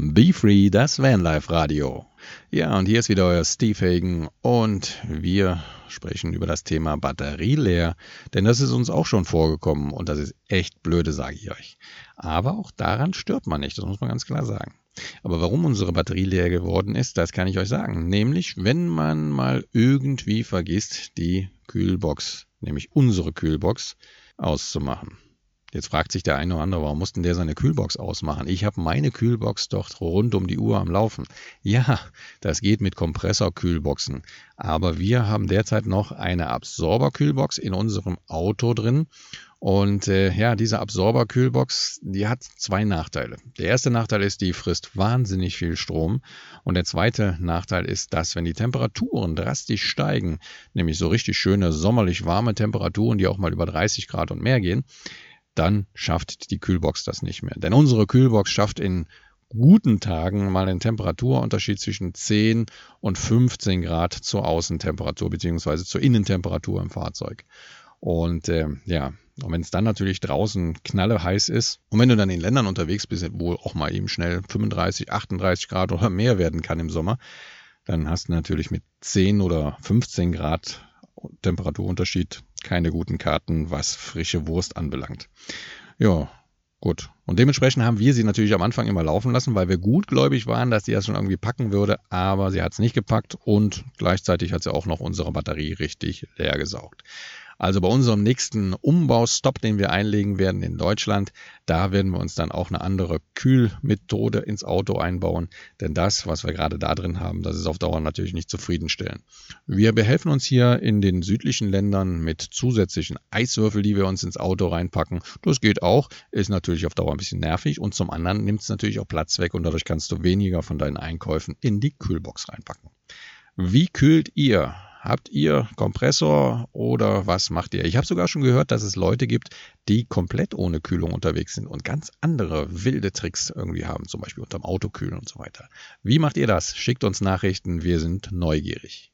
Be Free, das Vanlife Radio. Ja, und hier ist wieder euer Steve Hagen und wir sprechen über das Thema Batterie leer, denn das ist uns auch schon vorgekommen und das ist echt blöde, sage ich euch. Aber auch daran stört man nicht, das muss man ganz klar sagen. Aber warum unsere Batterie leer geworden ist, das kann ich euch sagen. Nämlich, wenn man mal irgendwie vergisst, die Kühlbox, nämlich unsere Kühlbox, auszumachen. Jetzt fragt sich der eine oder andere, warum mussten der seine Kühlbox ausmachen? Ich habe meine Kühlbox doch rund um die Uhr am Laufen. Ja, das geht mit Kompressorkühlboxen. Aber wir haben derzeit noch eine Absorberkühlbox in unserem Auto drin. Und äh, ja, diese Absorberkühlbox, die hat zwei Nachteile. Der erste Nachteil ist, die frisst wahnsinnig viel Strom. Und der zweite Nachteil ist, dass wenn die Temperaturen drastisch steigen, nämlich so richtig schöne sommerlich warme Temperaturen, die auch mal über 30 Grad und mehr gehen, dann schafft die Kühlbox das nicht mehr. Denn unsere Kühlbox schafft in guten Tagen mal einen Temperaturunterschied zwischen 10 und 15 Grad zur Außentemperatur beziehungsweise zur Innentemperatur im Fahrzeug. Und äh, ja, und wenn es dann natürlich draußen knalle heiß ist und wenn du dann in Ländern unterwegs bist, wo auch mal eben schnell 35, 38 Grad oder mehr werden kann im Sommer, dann hast du natürlich mit 10 oder 15 Grad Temperaturunterschied keine guten Karten, was frische Wurst anbelangt. Ja, gut. Und dementsprechend haben wir sie natürlich am Anfang immer laufen lassen, weil wir gutgläubig waren, dass sie das schon irgendwie packen würde, aber sie hat es nicht gepackt und gleichzeitig hat sie auch noch unsere Batterie richtig leer gesaugt. Also bei unserem nächsten Umbaustopp, den wir einlegen werden in Deutschland, da werden wir uns dann auch eine andere Kühlmethode ins Auto einbauen. Denn das, was wir gerade da drin haben, das ist auf Dauer natürlich nicht zufriedenstellend. Wir behelfen uns hier in den südlichen Ländern mit zusätzlichen Eiswürfel, die wir uns ins Auto reinpacken. Das geht auch, ist natürlich auf Dauer ein bisschen nervig und zum anderen nimmt es natürlich auch Platz weg und dadurch kannst du weniger von deinen Einkäufen in die Kühlbox reinpacken. Wie kühlt ihr? Habt ihr Kompressor oder was macht ihr? Ich habe sogar schon gehört, dass es Leute gibt, die komplett ohne Kühlung unterwegs sind und ganz andere wilde Tricks irgendwie haben, zum Beispiel unterm Auto kühlen und so weiter. Wie macht ihr das? Schickt uns Nachrichten, wir sind neugierig.